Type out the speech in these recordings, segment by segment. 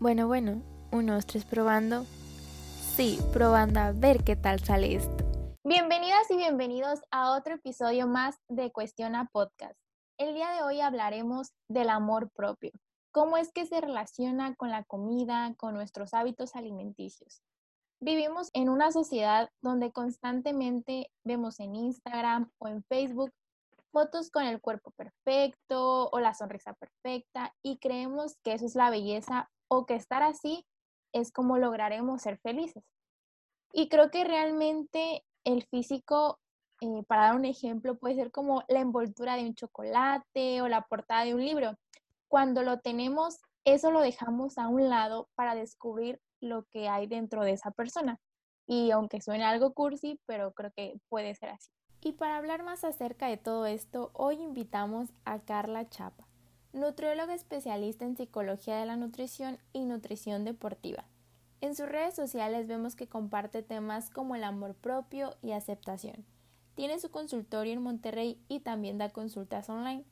Bueno, bueno, unos tres probando. Sí, probando a ver qué tal sale esto. Bienvenidas y bienvenidos a otro episodio más de Cuestiona Podcast. El día de hoy hablaremos del amor propio. ¿Cómo es que se relaciona con la comida, con nuestros hábitos alimenticios? Vivimos en una sociedad donde constantemente vemos en Instagram o en Facebook fotos con el cuerpo perfecto o la sonrisa perfecta y creemos que eso es la belleza o que estar así es como lograremos ser felices. Y creo que realmente el físico, eh, para dar un ejemplo, puede ser como la envoltura de un chocolate o la portada de un libro. Cuando lo tenemos, eso lo dejamos a un lado para descubrir lo que hay dentro de esa persona. Y aunque suene algo cursi, pero creo que puede ser así. Y para hablar más acerca de todo esto, hoy invitamos a Carla Chapa nutrióloga especialista en psicología de la nutrición y nutrición deportiva. En sus redes sociales vemos que comparte temas como el amor propio y aceptación. Tiene su consultorio en Monterrey y también da consultas online.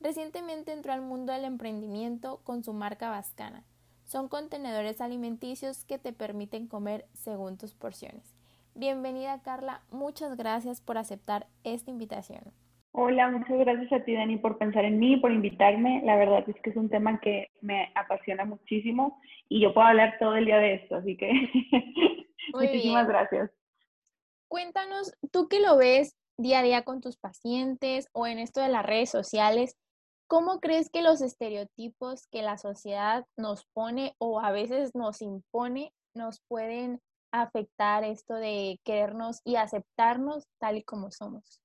Recientemente entró al mundo del emprendimiento con su marca Vascana. Son contenedores alimenticios que te permiten comer según tus porciones. Bienvenida Carla, muchas gracias por aceptar esta invitación. Hola, muchas gracias a ti, Dani, por pensar en mí, por invitarme. La verdad es que es un tema que me apasiona muchísimo y yo puedo hablar todo el día de esto, así que muchísimas gracias. Cuéntanos, tú que lo ves día a día con tus pacientes o en esto de las redes sociales, ¿cómo crees que los estereotipos que la sociedad nos pone o a veces nos impone nos pueden afectar esto de querernos y aceptarnos tal y como somos?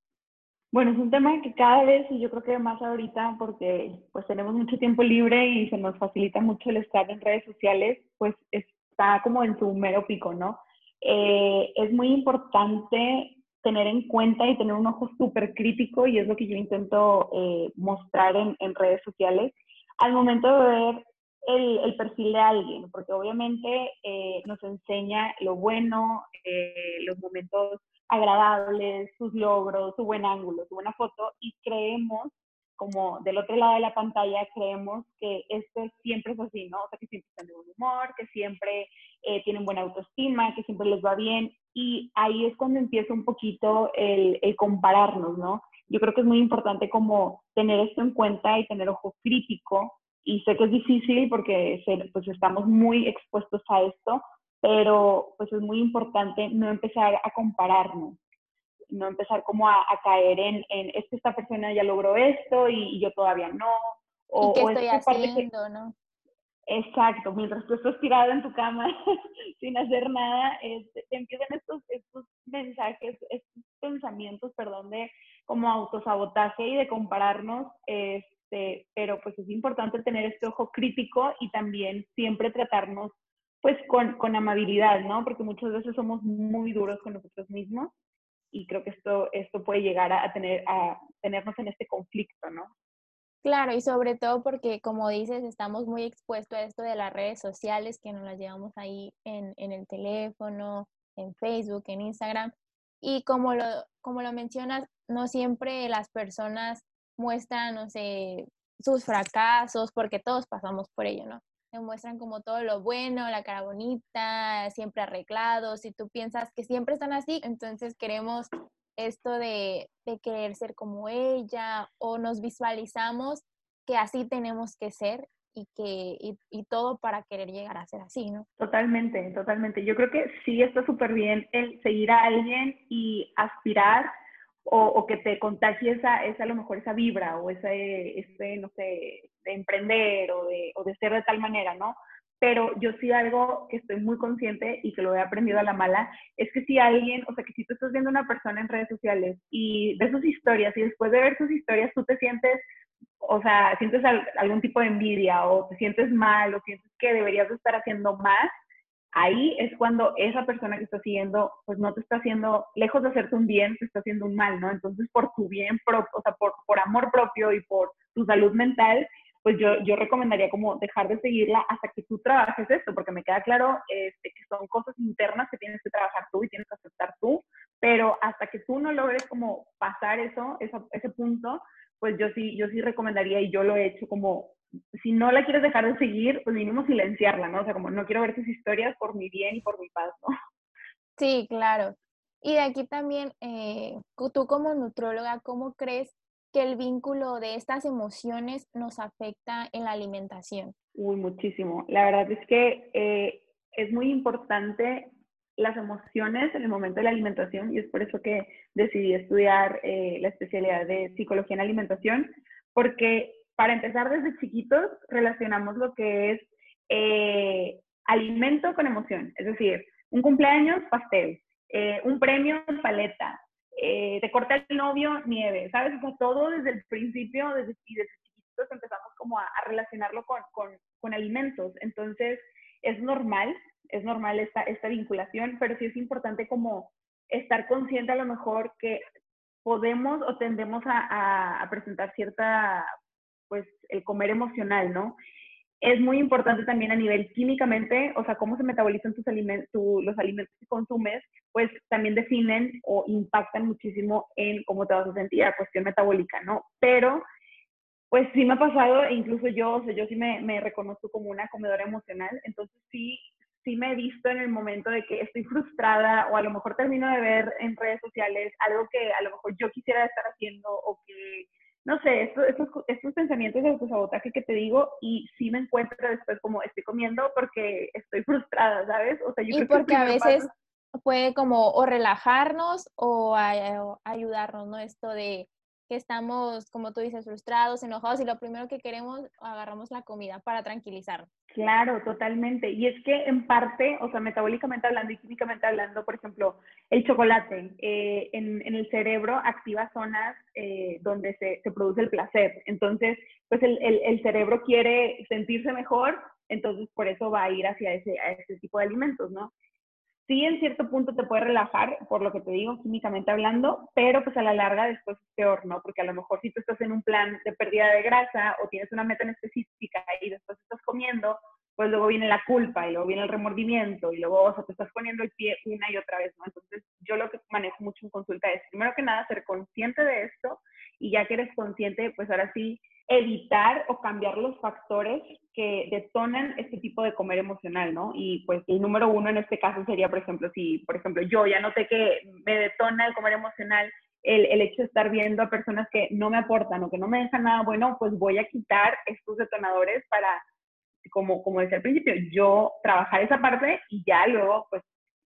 Bueno, es un tema que cada vez, y yo creo que más ahorita, porque pues tenemos mucho tiempo libre y se nos facilita mucho el estar en redes sociales, pues está como en su mero pico, ¿no? Eh, es muy importante tener en cuenta y tener un ojo súper crítico, y es lo que yo intento eh, mostrar en, en, redes sociales, al momento de ver el, el perfil de alguien, porque obviamente eh, nos enseña lo bueno, los momentos agradables, sus logros, su buen ángulo, su buena foto y creemos, como del otro lado de la pantalla, creemos que esto siempre es así, ¿no? O sea, que siempre están de buen humor, que siempre eh, tienen buena autoestima, que siempre les va bien y ahí es cuando empieza un poquito el, el compararnos, ¿no? Yo creo que es muy importante como tener esto en cuenta y tener ojo crítico y sé que es difícil porque pues estamos muy expuestos a esto, pero pues es muy importante no empezar a compararnos, no empezar como a, caer en, en, es que esta persona ya logró esto y, yo todavía no. O, ¿Y qué estoy haciendo, no? Exacto, mientras tú estás tirado en tu cama sin hacer nada, te empiezan estos, estos mensajes, estos pensamientos, perdón, de como autosabotaje y de compararnos, este, pero pues es importante tener este ojo crítico y también siempre tratarnos pues con, con, amabilidad, ¿no? Porque muchas veces somos muy duros con nosotros mismos y creo que esto, esto puede llegar a, tener, a tenernos en este conflicto, ¿no? Claro, y sobre todo porque, como dices, estamos muy expuestos a esto de las redes sociales, que nos las llevamos ahí en, en el teléfono, en Facebook, en Instagram. Y como lo, como lo mencionas, no siempre las personas muestran, no sé, sus fracasos, porque todos pasamos por ello, ¿no? Muestran como todo lo bueno, la cara bonita, siempre arreglados, si tú piensas que siempre están así, entonces queremos esto de, de querer ser como ella o nos visualizamos que así tenemos que ser y que y, y, todo para querer llegar a ser así, ¿no? Totalmente, totalmente. Yo creo que sí está súper bien el seguir a alguien y aspirar o, que te contagie esa, esa, a lo mejor esa vibra o ese, ese no sé, de emprender o de, o de ser de tal manera, ¿no? Pero yo sí algo que estoy muy consciente y que lo he aprendido a la mala, es que si alguien, o sea, que si tú estás viendo una persona en redes sociales y ves sus historias y después de ver sus historias tú te sientes, o sea, sientes algún tipo de envidia o te sientes mal o sientes que deberías de estar haciendo más, ahí es cuando esa persona que está siguiendo, pues no te está haciendo, lejos de hacerte un bien, te está haciendo un mal, ¿no? Entonces, por tu bien propio, o sea, por, por amor propio y por tu salud mental, pues yo, yo recomendaría como dejar de seguirla hasta que tú trabajes esto, porque me queda claro este, que son cosas internas que tienes que trabajar tú y tienes que aceptar tú, pero hasta que tú no logres como pasar eso, ese punto, pues yo sí, yo sí recomendaría y yo lo he hecho como si no la quieres dejar de seguir, pues mínimo silenciarla, ¿no? O sea, como no quiero ver tus historias por mi bien y por mi paz, ¿no? Sí, claro. Y de aquí también, eh, tú como nutróloga, ¿cómo crees que el vínculo de estas emociones nos afecta en la alimentación? Uy, muchísimo. La verdad es que eh, es muy importante las emociones en el momento de la alimentación y es por eso que decidí estudiar eh, la especialidad de psicología en alimentación, porque para empezar desde chiquitos relacionamos lo que es eh, alimento con emoción, es decir, un cumpleaños, pastel, un premio, paleta, te corta el novio, nieve, ¿sabes? O sea, todo desde el principio, desde, desde chiquitos empezamos como a, relacionarlo con, con, con alimentos, entonces es normal es normal esta, esta vinculación, pero sí es importante como estar consciente a lo mejor que podemos o tendemos a, presentar cierta, pues, el comer emocional, ¿no? Es muy importante también a nivel químicamente, o sea, cómo se metabolizan tus alimentos, los alimentos que consumes, pues también definen o impactan muchísimo en cómo te vas a sentir a cuestión metabólica, ¿no? Pero, pues sí me ha pasado, e incluso yo, o sea, yo sí me, me reconozco como una comedora emocional, entonces sí sí me he visto en el momento de que estoy frustrada o a lo mejor termino de ver en redes sociales algo que a lo mejor yo quisiera estar haciendo o que, no sé, estos, estos, pensamientos de autosabotaje que te digo y sí me encuentro después como estoy comiendo porque estoy frustrada, ¿sabes? O sea, yo y porque a veces puede como o relajarnos o ayudarnos, ¿no? Esto de que estamos, como tú dices, frustrados, enojados y lo primero que queremos, agarramos la comida para tranquilizarnos. Claro, totalmente. Y es que en parte, o sea, metabólicamente hablando y químicamente hablando, por ejemplo, el chocolate eh, en, el cerebro activa zonas eh, donde se, produce el placer. Entonces, pues el, cerebro quiere sentirse mejor, entonces por eso va a ir hacia ese tipo de alimentos, ¿no? Sí en cierto punto te puede relajar, por lo que te digo, químicamente hablando, pero pues a la larga después es peor, ¿no? Porque a lo mejor si tú estás en un plan de pérdida de grasa o tienes una meta en específica y después estás comiendo, pues luego viene la culpa y luego viene el remordimiento y luego, o sea, te estás poniendo el pie una y otra vez, ¿no? Entonces, yo lo que manejo mucho en consulta es, primero que nada, ser consciente de esto y ya que eres consciente, pues ahora sí, evitar o cambiar los factores que detonan este tipo de comer emocional, ¿no? Y pues el número uno en este caso sería, por ejemplo, si, por ejemplo, yo ya noté que me detona el comer emocional el, el, hecho de estar viendo a personas que no me aportan o que no me dejan nada bueno, pues voy a quitar estos detonadores para, como, como decía al principio, yo trabajar esa parte y ya luego, pues,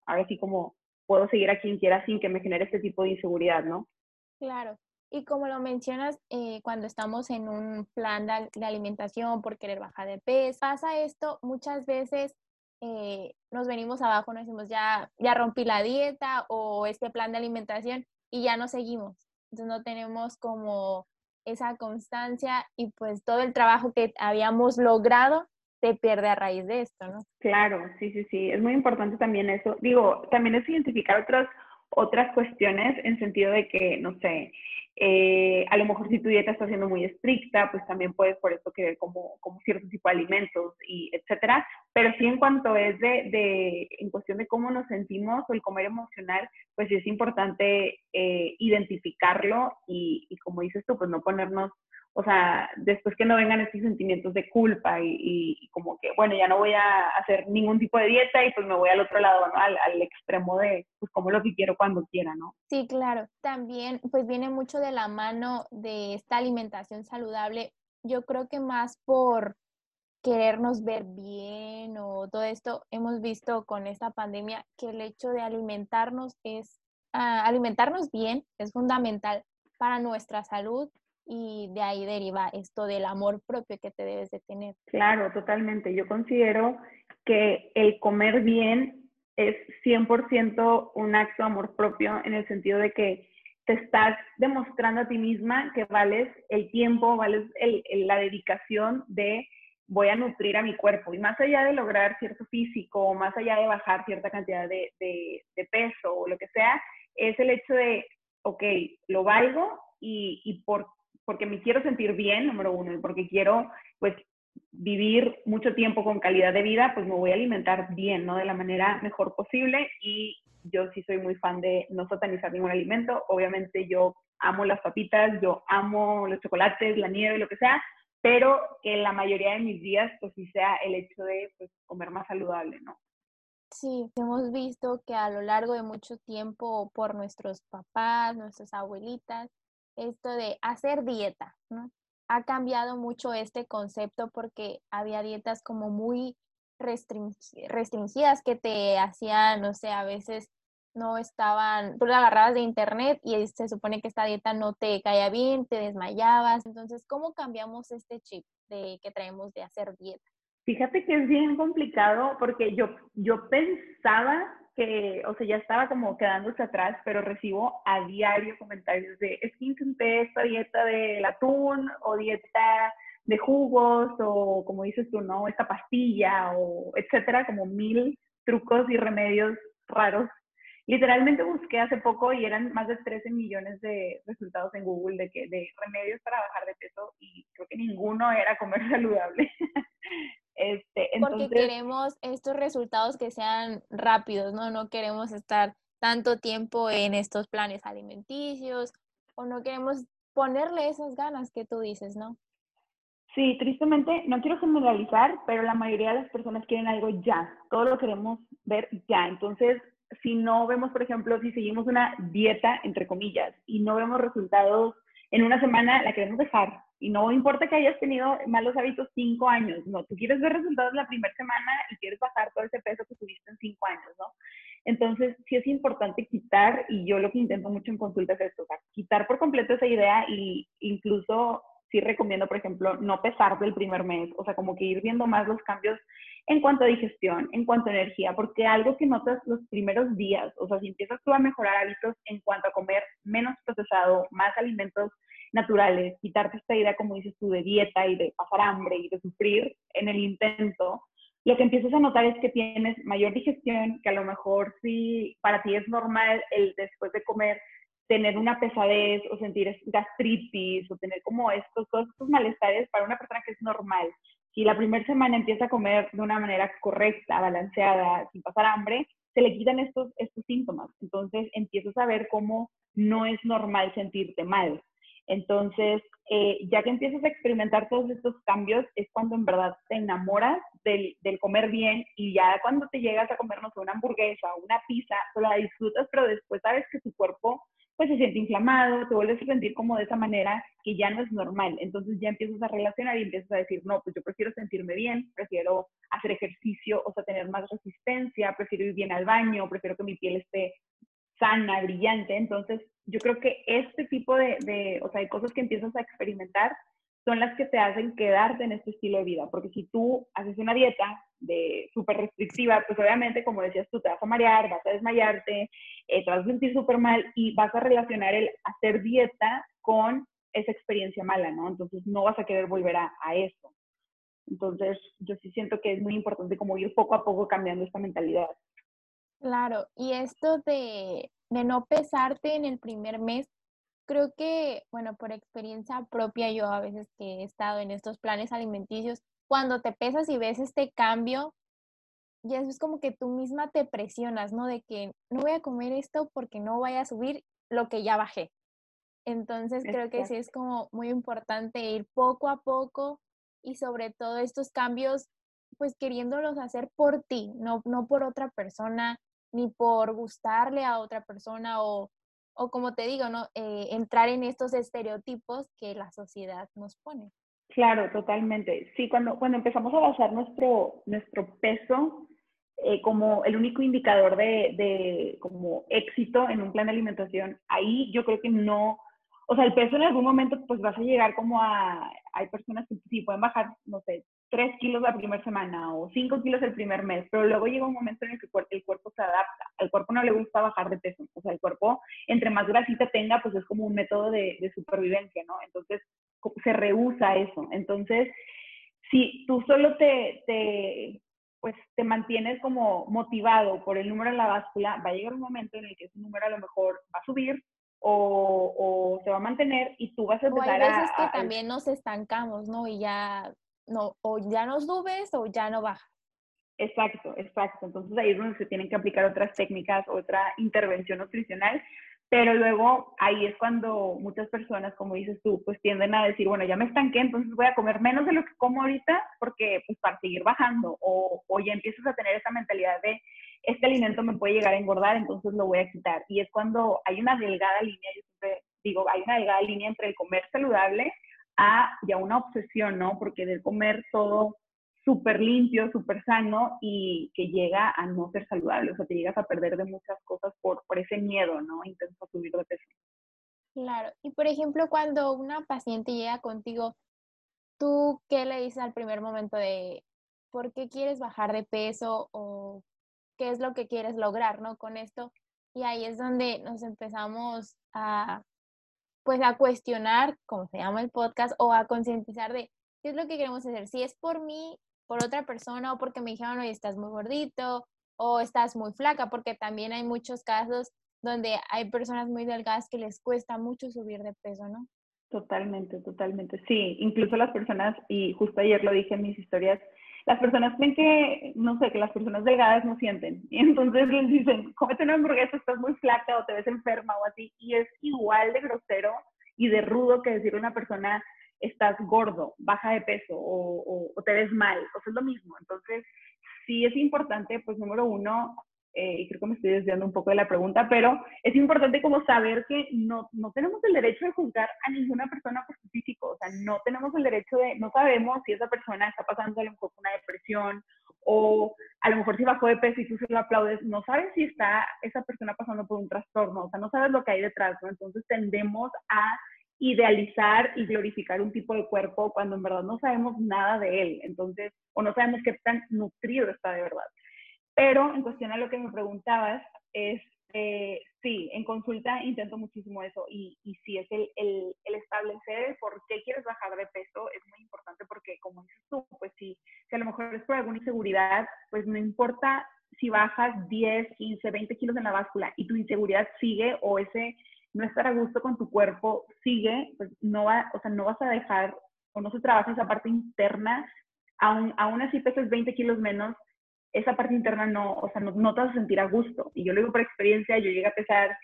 ahora sí como puedo seguir a quien quiera sin que me genere este tipo de inseguridad, ¿no? Claro. Y como lo mencionas, eh, cuando estamos en un plan de, alimentación por querer bajar de peso, pasa esto muchas veces. Eh, nos venimos abajo, nos decimos ya, ya rompí la dieta o este plan de alimentación y ya no seguimos. Entonces no tenemos como esa constancia y pues todo el trabajo que habíamos logrado se pierde a raíz de esto, ¿no? Claro, sí, sí, sí. Es muy importante también eso. Digo, también es identificar otras otras cuestiones en sentido de que, no sé, eh, a lo mejor si tu dieta está siendo muy estricta, pues también puedes por eso querer como, como cierto tipo de alimentos y etcétera. Pero sí en cuanto es de, de, en cuestión de cómo nos sentimos o el comer emocional, pues sí es importante eh, identificarlo y, y como dices tú, pues no ponernos o sea, después que no vengan estos sentimientos de culpa y, como que, bueno, ya no voy a hacer ningún tipo de dieta y pues me voy al otro lado, ¿no? Al, extremo de, pues, como lo que quiero cuando quiera, ¿no? Sí, claro. También, pues viene mucho de la mano de esta alimentación saludable. Yo creo que más por querernos ver bien o todo esto, hemos visto con esta pandemia que el hecho de alimentarnos es, ah, alimentarnos bien es fundamental para nuestra salud y de ahí deriva esto del amor propio que te debes de tener. Claro, totalmente. Yo considero que el comer bien es 100% un acto de amor propio en el sentido de que te estás demostrando a ti misma que vales el tiempo, vales la dedicación de voy a nutrir a mi cuerpo. Y más allá de lograr cierto físico, más allá de bajar cierta cantidad de, de, de peso o lo que sea, es el hecho de, ok, lo valgo y, y por porque me quiero sentir bien, número uno, y porque quiero, pues, vivir mucho tiempo con calidad de vida, pues me voy a alimentar bien, ¿no? De la manera mejor posible y yo sí soy muy fan de no satanizar ningún alimento. Obviamente yo amo las papitas, yo amo los chocolates, la nieve, lo que sea, pero que la mayoría de mis días pues sí sea el hecho de pues, comer más saludable, ¿no? Sí, hemos visto que a lo largo de mucho tiempo por nuestros papás, nuestras abuelitas, esto de hacer dieta, ¿no? Ha cambiado mucho este concepto porque había dietas como muy restringidas que te hacían, no sé, a veces no estaban, tú la agarrabas de internet y se supone que esta dieta no te caía bien, te desmayabas. Entonces, ¿cómo cambiamos este chip de que traemos de hacer dieta? Fíjate que es bien complicado porque yo, yo pensaba que, o sea, ya estaba como quedándose atrás, pero recibo a diario comentarios de, es que intenté esta dieta del atún o dieta de jugos o como dices tú, ¿no? Esta pastilla o etcétera, como mil trucos y remedios raros literalmente busqué hace poco y eran más de 13 millones de resultados en Google de, que, de remedios para bajar de peso y creo que ninguno era comer saludable. Este, Porque queremos estos resultados que sean rápidos, ¿no? No queremos estar tanto tiempo en estos planes alimenticios o no queremos ponerle esas ganas que tú dices, ¿no? Sí, tristemente, no quiero generalizar, pero la mayoría de las personas quieren algo ya. Todo lo queremos ver ya. Entonces, si no vemos, por ejemplo, si seguimos una dieta, entre comillas, y no vemos resultados en una semana, la queremos dejar. Y no importa que hayas tenido malos hábitos cinco años, no, tú quieres ver resultados la primera semana y quieres bajar todo ese peso que tuviste en cinco años, ¿no? Entonces, sí es importante quitar, y yo lo que intento mucho en consultas es esto, quitar por completo esa idea y incluso sí recomiendo, por ejemplo, no pesar del primer mes, o sea, como que ir viendo más los cambios en cuanto a digestión, en cuanto a energía, porque algo que notas los primeros días, o sea, si empiezas tú a mejorar hábitos en cuanto a comer menos procesado, más alimentos naturales, quitarte esta idea, como dices tú, de dieta y de pasar hambre y de sufrir en el intento, lo que empiezas a notar es que tienes mayor digestión, que a lo mejor sí para ti es normal el después de comer tener una pesadez o sentir gastritis o tener como estos, todos estos malestares para una persona que es normal. Si la primera semana empieza a comer de una manera correcta, balanceada, sin pasar hambre, se le quitan estos, estos síntomas. Entonces empiezas a ver cómo no es normal sentirte mal. Entonces, eh, ya que empiezas a experimentar todos estos cambios, es cuando en verdad te enamoras del, del comer bien y ya cuando te llegas a comernos una hamburguesa o una pizza, tú la disfrutas, pero después sabes que tu cuerpo pues se siente inflamado, te vuelves a sentir como de esa manera que ya no es normal. Entonces ya empiezas a relacionar y empiezas a decir, no, pues yo prefiero sentirme bien, prefiero hacer ejercicio, o sea, tener más resistencia, prefiero ir bien al baño, prefiero que mi piel esté sana, brillante. Entonces yo creo que este tipo de, de o sea, de cosas que empiezas a experimentar son las que te hacen quedarte en este estilo de vida. Porque si tú haces una dieta de súper restrictiva, pues obviamente, como decías tú, te vas a marear, vas a desmayarte, eh, te vas a sentir súper mal y vas a relacionar el hacer dieta con esa experiencia mala, ¿no? Entonces no vas a querer volver a, a eso. Entonces yo sí siento que es muy importante como ir poco a poco cambiando esta mentalidad. Claro, y esto de, de no pesarte en el primer mes, creo que, bueno, por experiencia propia, yo a veces que he estado en estos planes alimenticios, cuando te pesas y ves este cambio, ya es como que tú misma te presionas, ¿no? De que no voy a comer esto porque no voy a subir lo que ya bajé. Entonces creo que sí es como muy importante ir poco a poco y sobre todo estos cambios, pues queriéndolos hacer por ti, no, no por otra persona, ni por gustarle a otra persona o o como te digo, ¿no? Eh, entrar en estos estereotipos que la sociedad nos pone. Claro, totalmente. Sí, cuando, cuando empezamos a basar nuestro, nuestro peso eh, como el único indicador de, de, como éxito en un plan de alimentación, ahí yo creo que no, o sea, el peso en algún momento pues vas a llegar como a, hay personas que sí pueden bajar, no sé, 3 kilos la primera semana o 5 kilos el primer mes, pero luego llega un momento en el que el cuerpo se adapta. Al cuerpo no le gusta bajar de peso. O sea, el cuerpo, entre más grasita tenga, pues es como un método de, de supervivencia, ¿no? Entonces, se rehúsa eso. Entonces, si tú solo te, te, pues, te mantienes como motivado por el número en la báscula, va a llegar un momento en el que ese número a lo mejor va a subir o, o se va a mantener y tú vas a empezar o hay veces que también nos estancamos, ¿no? Y ya no, o ya no subes o ya no bajas. Exacto, exacto. Entonces ahí es donde se tienen que aplicar otras técnicas, otra intervención nutricional pero luego ahí es cuando muchas personas, como dices tú, pues tienden a decir, bueno, ya me estanqué, entonces voy a comer menos de lo que como ahorita porque pues para seguir bajando o, o ya empiezas a tener esa mentalidad de este alimento me puede llegar a engordar, entonces lo voy a quitar. Y es cuando hay una delgada línea, yo siempre digo, hay una delgada línea entre el comer saludable a ya una obsesión, ¿no? Porque de comer todo súper limpio, súper sano y que llega a no ser saludable, o sea, te llegas a perder de muchas cosas por, por ese miedo, ¿no? Intento subir de peso. Claro, y por ejemplo, cuando una paciente llega contigo, ¿tú qué le dices al primer momento de por qué quieres bajar de peso o qué es lo que quieres lograr, ¿no? Con esto. Y ahí es donde nos empezamos a, pues, a cuestionar, como se llama el podcast, o a concientizar de qué es lo que queremos hacer. Si es por mí, por otra persona, o porque me dijeron, oye, estás muy gordito, o estás muy flaca, porque también hay muchos casos donde hay personas muy delgadas que les cuesta mucho subir de peso, ¿no? Totalmente, totalmente. Sí, incluso las personas, y justo ayer lo dije en mis historias, las personas creen que, no sé, que las personas delgadas no sienten. Y entonces les dicen, cómete una hamburguesa, estás muy flaca o te ves enferma o así. Y es igual de grosero y de rudo que decirle a una persona, estás gordo, baja de peso o, o, te ves mal. O sea, es lo mismo. Entonces, sí es importante, pues número uno, eh, creo que me estoy desviando un poco de la pregunta, pero es importante como saber que no, no tenemos el derecho de juzgar a ninguna persona por su físico, o sea, no tenemos el derecho de, no sabemos si esa persona está pasando a lo mejor una depresión o a lo mejor si bajó de peso y tú se lo aplaudes, no sabes si está esa persona pasando por un trastorno, o sea, no sabes lo que hay detrás, ¿no? Entonces tendemos a idealizar y glorificar un tipo de cuerpo cuando en verdad no sabemos nada de él, entonces, o no sabemos qué tan nutrido está de verdad. Pero en cuestión a lo que me preguntabas, es, eh, sí, en consulta intento muchísimo eso y, y sí, es el, el, el, establecer por qué quieres bajar de peso es muy importante porque como dices tú, pues sí, si a lo mejor es por alguna inseguridad, pues no importa si bajas 10, 15, 20 kilos en la báscula y tu inseguridad sigue o ese no estar a gusto con tu cuerpo sigue, pues no va, o sea, no vas a dejar o no se trabaja esa parte interna, aún, aún así peses 20 kilos menos, esa parte interna no, o sea, no, te vas a sentir a gusto. Y yo lo digo por experiencia, yo llegué a pesar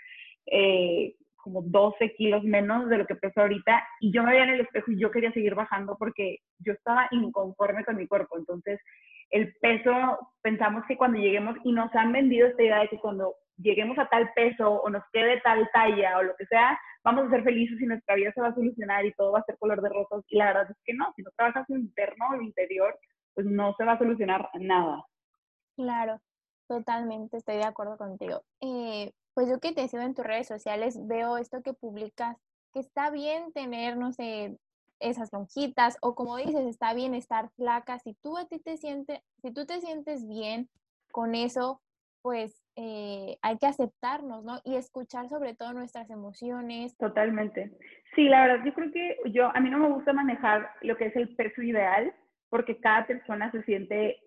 eh, como 12 kilos menos de lo que peso ahorita y yo me veía en el espejo y yo quería seguir bajando porque yo estaba inconforme con mi cuerpo. Entonces, el peso, pensamos que cuando lleguemos, y nos han vendido esta idea de que cuando lleguemos a tal peso o nos quede tal talla o lo que sea, vamos a ser felices y nuestra vida se va a solucionar y todo va a ser color de rosas. Y la verdad es que no, si no trabajas interno, lo interior, pues no se va a solucionar nada. Claro, totalmente, estoy de acuerdo contigo. Eh, pues yo que te sigo en tus redes sociales, veo esto que publicas, que está bien tener, no sé, esas lonjitas, o como dices, está bien estar flaca. Si tú a ti te sientes, si tú te sientes bien con eso, pues eh, hay que aceptarnos, ¿no? Y escuchar sobre todo nuestras emociones. Totalmente. Sí, la verdad, yo creo que yo, a mí no me gusta manejar lo que es el peso ideal, porque cada persona se siente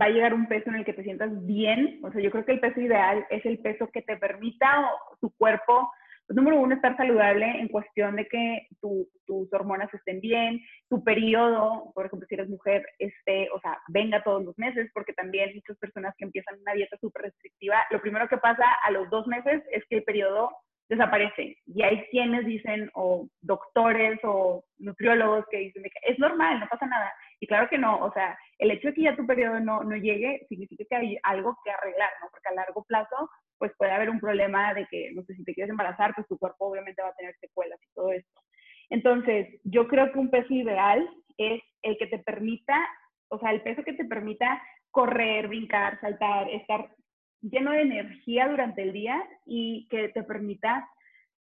va a llegar un peso en el que te sientas bien. O sea, yo creo que el peso ideal es el peso que te permita tu cuerpo, pues, número uno, estar saludable en cuestión de que tus hormonas estén bien, tu periodo, por ejemplo, si eres mujer, esté, o sea, venga todos los meses, porque también muchas personas que empiezan una dieta súper restrictiva, lo primero que pasa a los dos meses es que el periodo desaparece. Y hay quienes dicen, o doctores o nutriólogos que dicen que es normal, no pasa nada. Y claro que no, o sea, el hecho de que ya tu periodo no, no llegue significa que hay algo que arreglar, ¿no? Porque a largo plazo, pues puede haber un problema de que, no sé, si te quieres embarazar, pues tu cuerpo obviamente va a tener secuelas y todo esto. Entonces, yo creo que un peso ideal es el que te permita, o sea, el peso que te permita correr, brincar, saltar, estar lleno de energía durante el día y que te permita,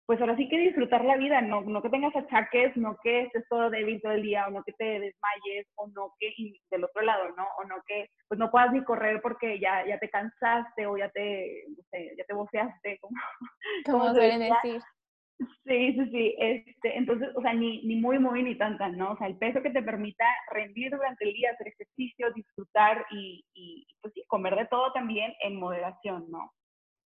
pues ahora sí que disfrutar la vida, no, no que tengas achaques, no que estés todo débil todo el día, o no que te desmayes, o no que, y del otro lado, ¿no? O no que, pues no puedas ni correr porque ya, ya te cansaste o ya te, no sé, ya te boceaste, como, como suelen decir. Sí, sí, sí. Este, entonces, o sea, ni, ni muy, muy, ni tanta, ¿no? O sea, el peso que te permita rendir durante el día, hacer ejercicio, disfrutar y, y pues sí, comer de todo también en moderación, ¿no?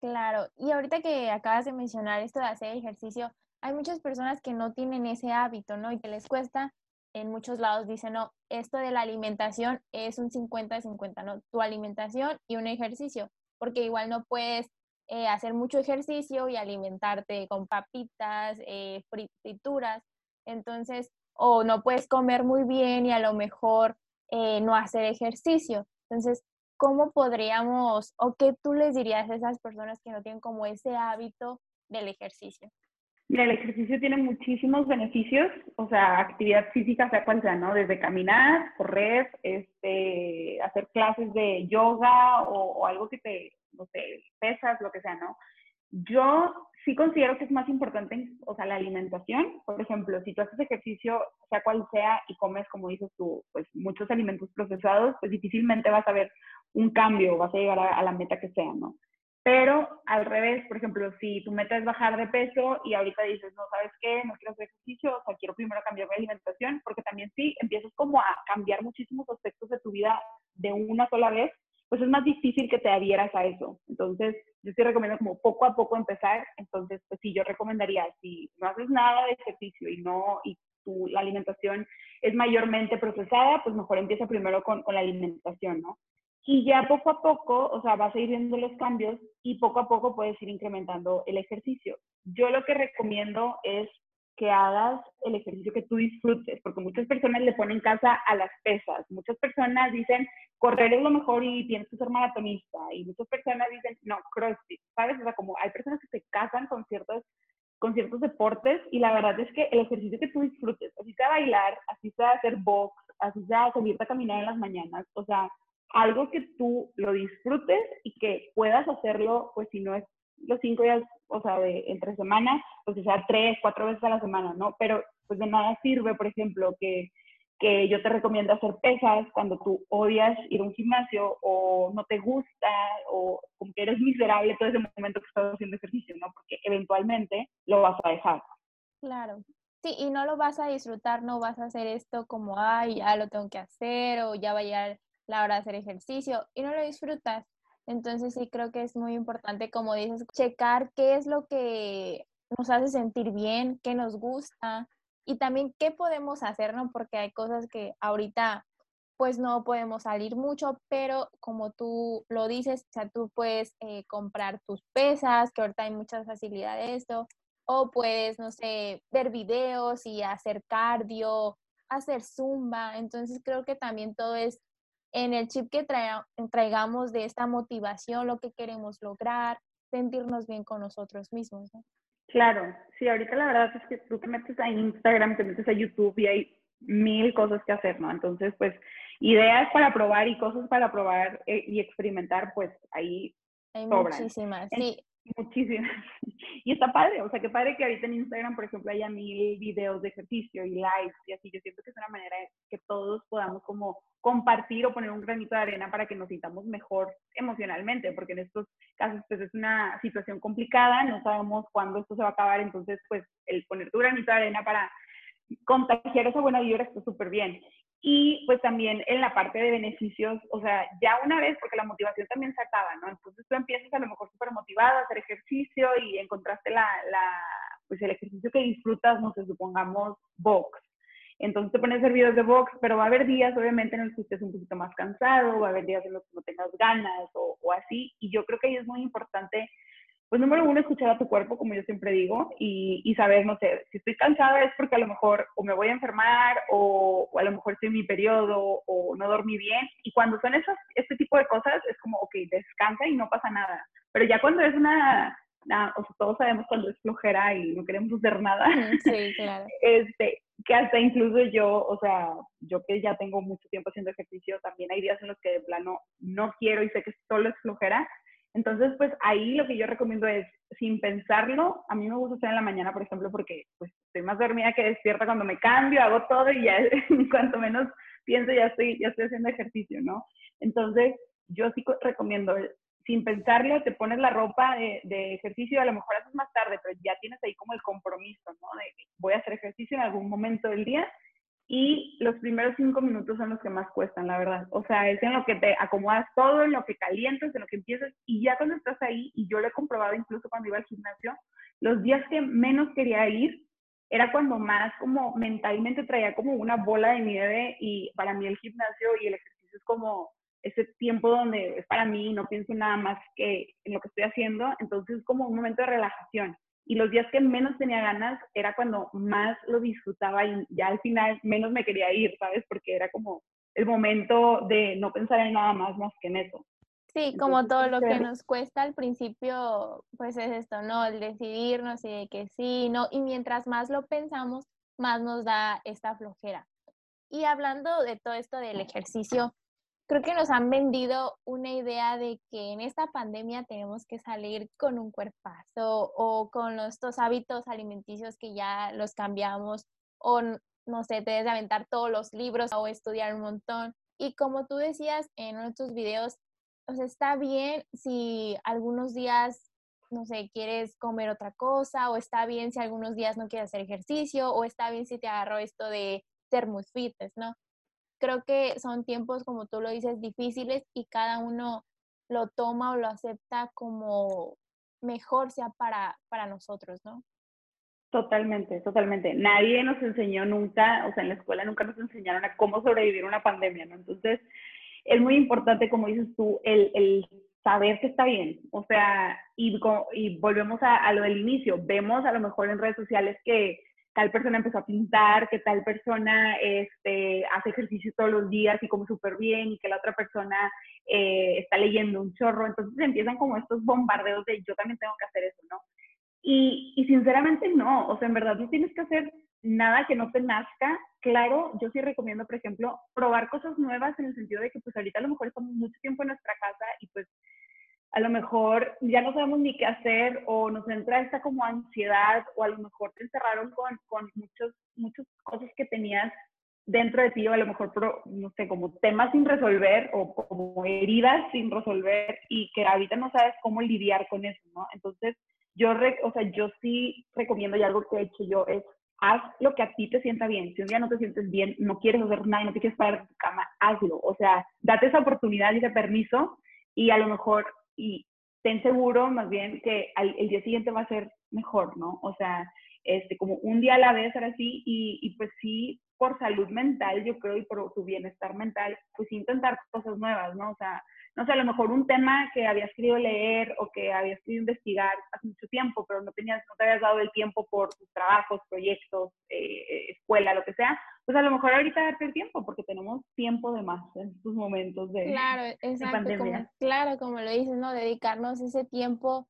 Claro, y ahorita que acabas de mencionar esto de hacer ejercicio, hay muchas personas que no tienen ese hábito, ¿no? Y que les cuesta, en muchos lados dicen, no, esto de la alimentación es un 50-50, ¿no? Tu alimentación y un ejercicio, porque igual no puedes eh, hacer mucho ejercicio y alimentarte con papitas, eh, frituras. Entonces, o no puedes comer muy bien y a lo mejor eh, no hacer ejercicio. Entonces, ¿cómo podríamos o qué tú les dirías a esas personas que no tienen como ese hábito del ejercicio? Mira, el ejercicio tiene muchísimos beneficios, o sea, actividad física, sea cual sea, ¿no? Desde caminar, correr, este, hacer clases de yoga o, o algo que te, no sé, pesas, lo que sea, ¿no? Yo sí considero que es más importante, o sea, la alimentación. Por ejemplo, si tú haces ejercicio, sea cual sea, y comes, como dices tú, pues muchos alimentos procesados, pues difícilmente vas a ver un cambio, vas a llegar a, la meta que sea, ¿no? Pero al revés, por ejemplo, si tu meta es bajar de peso y ahorita dices, no, ¿sabes qué? No quiero hacer ejercicio, o sea, quiero primero cambiar mi alimentación, porque también sí, empiezas como a cambiar muchísimos aspectos de tu vida de una sola vez, pues es más difícil que te adhieras a eso. Entonces, yo sí recomiendo como poco a poco empezar. Entonces, pues sí, yo recomendaría, si no haces nada de ejercicio y no, y tu, la alimentación es mayormente procesada, pues mejor empieza primero con, con la alimentación, ¿no? Y ya poco a poco, o sea, vas a ir viendo los cambios y poco a poco puedes ir incrementando el ejercicio. Yo lo que recomiendo es que hagas el ejercicio que tú disfrutes, porque muchas personas le ponen casa a las pesas, muchas personas dicen, correr es lo mejor y tienes que ser maratonista, y muchas personas dicen, no, crossfit, ¿sabes? O sea, como hay personas que se casan con ciertos, con ciertos deportes, y la verdad es que el ejercicio que tú disfrutes, así sea bailar, así sea hacer box, así sea salirte a caminar en las mañanas, o sea, algo que tú lo disfrutes y que puedas hacerlo, pues si no es los cinco días, o sea, de entre semana, pues que sea tres, cuatro veces a la semana, ¿no? Pero pues de nada sirve, por ejemplo, que, que yo te recomiendo hacer pesas cuando tú odias ir a un gimnasio o no te gusta o como que eres miserable todo ese momento que estás haciendo ejercicio, ¿no? Porque eventualmente lo vas a dejar. Claro. Sí, y no lo vas a disfrutar, no vas a hacer esto como, ay, ya lo tengo que hacer o ya va a la hora de hacer ejercicio y no lo disfrutas. Entonces sí creo que es muy importante, como dices, checar qué es lo que nos hace sentir bien, qué nos gusta y también qué podemos hacer. Porque hay cosas que ahorita pues no podemos salir mucho, pero como tú lo dices, o sea, tú puedes eh, comprar tus pesas, que ahorita hay muchas facilidades de esto, o puedes, no sé, ver videos y hacer cardio, hacer zumba, entonces creo que también todo es en el chip que traigamos de esta motivación, lo que queremos lograr, sentirnos bien con nosotros mismos. Claro, sí, ahorita la verdad es que tú te metes a Instagram, te metes a YouTube y hay mil cosas que hacer, ¿no? Entonces, pues, ideas para probar y cosas para probar eh, y experimentar, pues ahí hay muchísimas, sí. Muchísimas. Y está padre, o sea, qué padre que ahorita en Instagram, por ejemplo, haya mil videos de ejercicio y lives y así. Yo siento que es una manera que todos podamos como compartir o poner un granito de arena para que nos sintamos mejor emocionalmente, porque en estos casos pues es una situación complicada, no sabemos cuándo esto se va a acabar, entonces pues el poner tu granito de arena para contagiar esa buena vibra está súper bien. Y pues también en la parte de beneficios, o sea, ya una vez, porque la motivación también se acaba, ¿no? Entonces tú empiezas a lo mejor súper motivado a hacer ejercicio y encontraste la, la, pues el ejercicio que disfrutas, no sé, supongamos box. Entonces te pones a hacer videos de box, pero va a haber días, obviamente, en los que estés un poquito más cansado, va a haber días en los que no tengas ganas o, o así. Y yo creo que ahí es muy importante pues número uno, escuchar a tu cuerpo, como yo siempre digo, y, y, saber, no sé, si estoy cansada es porque a lo mejor o me voy a enfermar o, a lo mejor estoy en mi periodo o no dormí bien. Y cuando son esos, este tipo de cosas, es como, ok, descansa y no pasa nada. Pero ya cuando es una, o sea, todos sabemos cuando es flojera y no queremos hacer nada. Sí, claro. Este, que hasta incluso yo, o sea, yo que ya tengo mucho tiempo haciendo ejercicio, también hay días en los que de plano no quiero y sé que solo es flojera, entonces, pues ahí lo que yo recomiendo es, sin pensarlo, a mí me gusta estar en la mañana, por ejemplo, porque pues estoy más dormida que despierta cuando me cambio, hago todo y ya cuanto menos pienso ya estoy, ya estoy haciendo ejercicio, ¿no? Entonces, yo sí recomiendo, sin pensarlo, te pones la ropa de, de ejercicio, a lo mejor haces más tarde, pero ya tienes ahí como el compromiso, ¿no? De voy a hacer ejercicio en algún momento del día y los primeros cinco minutos son los que más cuestan, la verdad. O sea, es en lo que te acomodas todo, en lo que calientas, en lo que empiezas, y ya cuando estás ahí, y yo lo he comprobado incluso cuando iba al gimnasio, los días que menos quería ir era cuando más como mentalmente traía como una bola de nieve y para mí el gimnasio y el ejercicio es como ese tiempo donde es para mí, no pienso nada más que en lo que estoy haciendo, entonces es como un momento de relajación. Y los días que menos tenía ganas era cuando más lo disfrutaba y ya al final menos me quería ir, ¿sabes? Porque era como el momento de no pensar en nada más más que en eso. Sí, como todo lo que nos cuesta al principio, pues es esto, ¿no? El decidirnos y de que sí, no, y mientras más lo pensamos, más nos da esta flojera. Y hablando de todo esto del ejercicio, creo que nos han vendido una idea de que en esta pandemia tenemos que salir con un cuerpazo o con estos hábitos alimenticios que ya los cambiamos o no sé, te debes aventar todos los libros o estudiar un montón. Y como tú decías en tus videos, o sea, está bien si algunos días, no sé, quieres comer otra cosa o está bien si algunos días no quieres hacer ejercicio o está bien si te agarró esto de ser muy fitness, ¿no? Creo que son tiempos, como tú lo dices, difíciles y cada uno lo toma o lo acepta como mejor sea para, para nosotros, ¿no? Totalmente, totalmente. Nadie nos enseñó nunca, o sea, en la escuela nunca nos enseñaron a cómo sobrevivir una pandemia, ¿no? Entonces, es muy importante, como dices tú, el, el saber que está bien. O sea, y, y volvemos a, a, lo del inicio. Vemos a lo mejor en redes sociales que tal persona empezó a pintar, que tal persona este, hace ejercicio todos los días y come súper bien, y que la otra persona eh, está leyendo un chorro. Entonces empiezan como estos bombardeos de yo también tengo que hacer eso, ¿no? Y, y sinceramente no, o sea, en verdad no tienes que hacer nada que no te nazca. Claro, yo sí recomiendo, por ejemplo, probar cosas nuevas en el sentido de que pues ahorita a lo mejor estamos mucho tiempo en nuestra casa y pues a lo mejor ya no sabemos ni qué hacer o nos entra esta como ansiedad o a lo mejor te encerraron con, con muchos, muchas cosas que tenías dentro de ti o a lo mejor, no sé, como temas sin resolver o como heridas sin resolver y que ahorita no sabes cómo lidiar con eso, ¿no? Entonces, yo, o sea, yo sí recomiendo y algo que he hecho yo es haz lo que a ti te sienta bien. Si un día no te sientes bien, no quieres hacer nada y no te quieres parar de tu cama, hazlo. O sea, date esa oportunidad y ese permiso y a lo mejor y ten seguro más bien que el día siguiente va a ser mejor, ¿no? O sea, este, como un día a la vez, ahora sí, y, y pues sí, por salud mental, yo creo, y por tu bienestar mental, pues intentar cosas nuevas, ¿no? O sea, no sé, a lo mejor un tema que habías querido leer o que habías querido investigar hace mucho tiempo, pero no, tenías, no te habías dado el tiempo por tus trabajos, proyectos, eh, escuela, lo que sea, pues a lo mejor ahorita darte el tiempo, porque tenemos tiempo de más en estos momentos de, claro, exacto, Como, claro, como lo dices, ¿no? Dedicarnos ese tiempo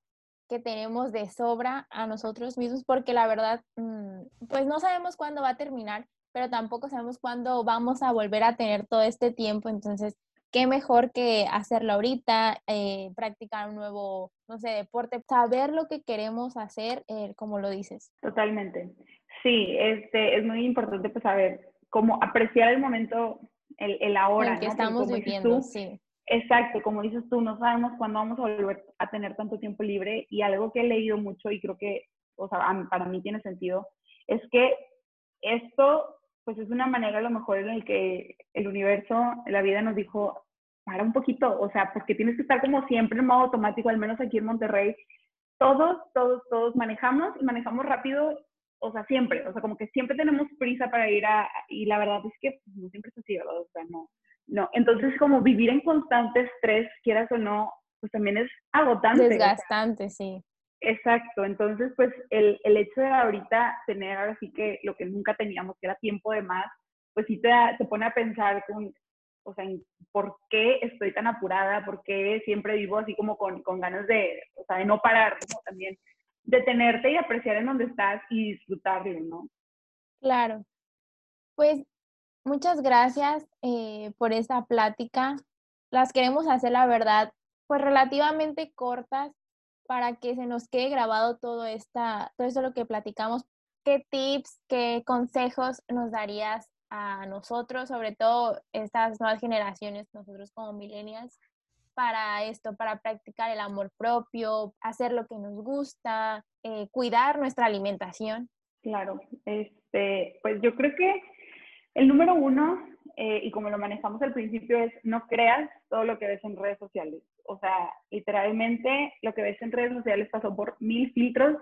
que tenemos de sobra a nosotros mismos, porque la verdad, mm, pues no sabemos cuándo va a terminar, pero tampoco sabemos cuándo vamos a volver a tener todo este tiempo, entonces qué mejor que hacerlo ahorita, eh, practicar un nuevo, no sé, deporte, saber lo que queremos hacer, eh, como lo dices. Totalmente. Sí, este, es muy importante pues saber cómo apreciar el momento, el, el ahora. Que estamos viviendo, sí. Exacto, como dices tú, no sabemos cuándo vamos a volver a tener tanto tiempo libre y algo que he leído mucho y creo que, o sea, para mí tiene sentido, es que esto pues es una manera a lo mejor en la que el universo, la vida nos dijo, para un poquito, o sea, porque tienes que estar como siempre en modo automático, al menos aquí en Monterrey, todos, todos, todos manejamos y manejamos rápido, o sea, siempre, o sea, como que siempre tenemos prisa para ir a, y la verdad es que pues, no siempre es así, ¿verdad? O sea, no, no, entonces como vivir en constante estrés, quieras o no, pues también es agotante. Desgastante, sí. Exacto, entonces pues el, el, hecho de ahorita tener ahora sí que lo que nunca teníamos, que era tiempo de más, pues sí te, te pone a pensar con, o sea, por qué estoy tan apurada, por qué siempre vivo así como con, con ganas de, o sea, de no parar, ¿no? También detenerte y apreciar en donde estás y disfrutarlo, ¿no? Claro. Pues muchas gracias eh, por esta plática. Las queremos hacer, la verdad, pues relativamente cortas para que se nos quede grabado todo, esta, todo esto lo que platicamos. ¿Qué tips, qué consejos nos darías a nosotros, sobre todo estas nuevas generaciones, nosotros como millennials, para esto, para practicar el amor propio, hacer lo que nos gusta, eh, cuidar nuestra alimentación? Claro, este, pues yo creo que el número uno, eh, y como lo manejamos al principio, es no creas todo lo que ves en redes sociales o sea, literalmente lo que ves en redes sociales pasó por mil filtros,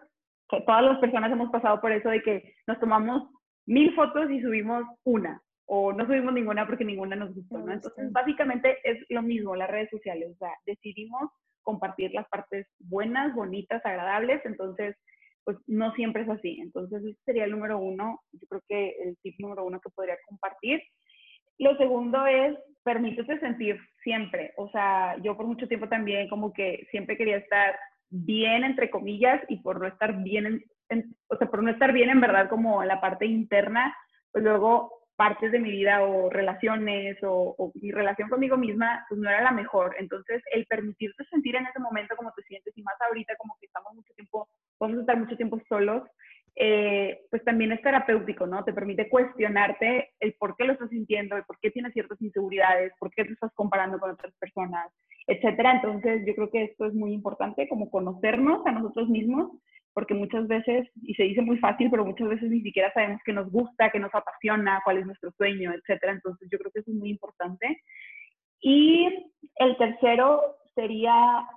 que todas las personas hemos pasado por eso de que nos tomamos mil fotos y subimos una. o no subimos ninguna porque ninguna nos gustó, ¿no? Entonces, básicamente es lo mismo, las redes sociales, o sea, decidimos compartir las partes buenas, bonitas, agradables, entonces, pues no siempre es así. Entonces, ese sería el número uno, yo creo que el tip número uno que podría compartir. Lo segundo es, permítete sentir siempre, o sea, yo por mucho tiempo también como que siempre quería estar bien, entre comillas, y por no estar bien, o sea, por no estar bien en verdad como en la parte interna, pues luego partes de mi vida o relaciones o, mi relación conmigo misma, pues no era la mejor. Entonces, el permitirte sentir en ese momento como te sientes y más ahorita como que estamos mucho tiempo, vamos a estar mucho tiempo solos, eh, pues también es terapéutico, ¿no? Te permite cuestionarte el por qué lo estás sintiendo, el por qué tienes ciertas inseguridades, por qué te estás comparando con otras personas, etcétera. Entonces, yo creo que esto es muy importante, como conocernos a nosotros mismos porque muchas veces, y se dice muy fácil, pero muchas veces ni siquiera sabemos qué nos gusta, qué nos apasiona, cuál es nuestro sueño, etcétera. Entonces yo creo que eso es muy importante. Y el tercero sería,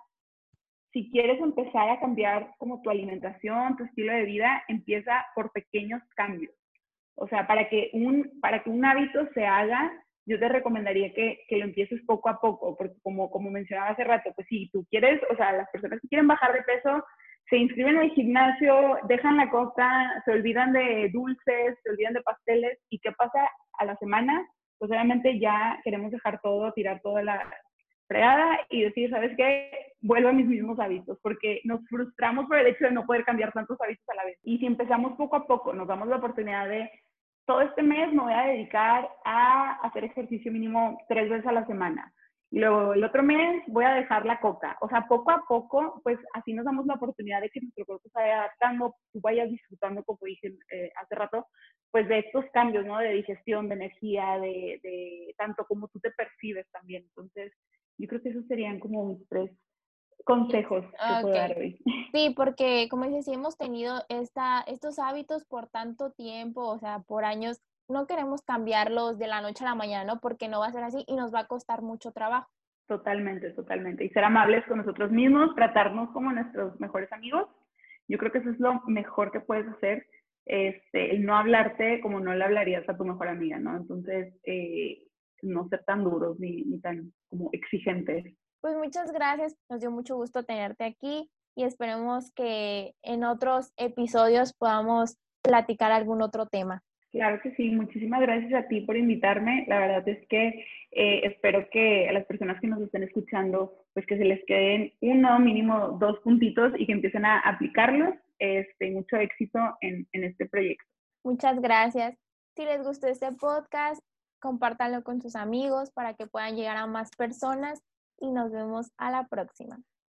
si quieres empezar a cambiar como tu alimentación, tu estilo de vida, empieza por pequeños cambios. O sea, para que un, para que un hábito se haga, yo te recomendaría que, que, lo empieces poco a poco, porque como, como mencionaba hace rato, pues si tú quieres, o sea, las personas que quieren bajar de peso, se inscriben al gimnasio, dejan la costa, se olvidan de dulces, se olvidan de pasteles, ¿y qué pasa a la semana? Pues obviamente ya queremos dejar todo, tirar toda la fregada y decir, ¿sabes qué? Vuelvo a mis mismos hábitos, porque nos frustramos por el hecho de no poder cambiar tantos hábitos a la vez. Y si empezamos poco a poco, nos damos la oportunidad de, todo este mes me voy a dedicar a hacer ejercicio mínimo tres veces a la semana y luego el otro mes voy a dejar la coca. O sea, poco a poco, pues así nos damos la oportunidad de que nuestro cuerpo se vaya adaptando, tú vayas disfrutando, como dije eh, hace rato, pues de estos cambios, ¿no? De digestión, de energía, de, de tanto como tú te percibes también. Entonces, yo creo que esos serían como mis tres consejos que puedo dar hoy. Sí, porque como dices, si hemos tenido esta, estos hábitos por tanto tiempo, o sea, por años, no queremos cambiarlos de la noche a la mañana, ¿no? Porque no va a ser así y nos va a costar mucho trabajo. Totalmente, totalmente. Y ser amables con nosotros mismos, tratarnos como nuestros mejores amigos. Yo creo que eso es lo mejor que puedes hacer, este, el no hablarte como no le hablarías a tu mejor amiga, ¿no? Entonces, eh, no ser tan duros ni, ni tan como exigentes. Pues muchas gracias, nos dio mucho gusto tenerte aquí y esperemos que en otros episodios podamos platicar algún otro tema. Claro que sí, muchísimas gracias a ti por invitarme. La verdad es que eh, espero que a las personas que nos estén escuchando, pues que se les queden uno, mínimo dos puntitos y que empiecen a aplicarlos. Este, mucho éxito en, en este proyecto. Muchas gracias. Si les gustó este podcast, compártanlo con sus amigos para que puedan llegar a más personas y nos vemos a la próxima.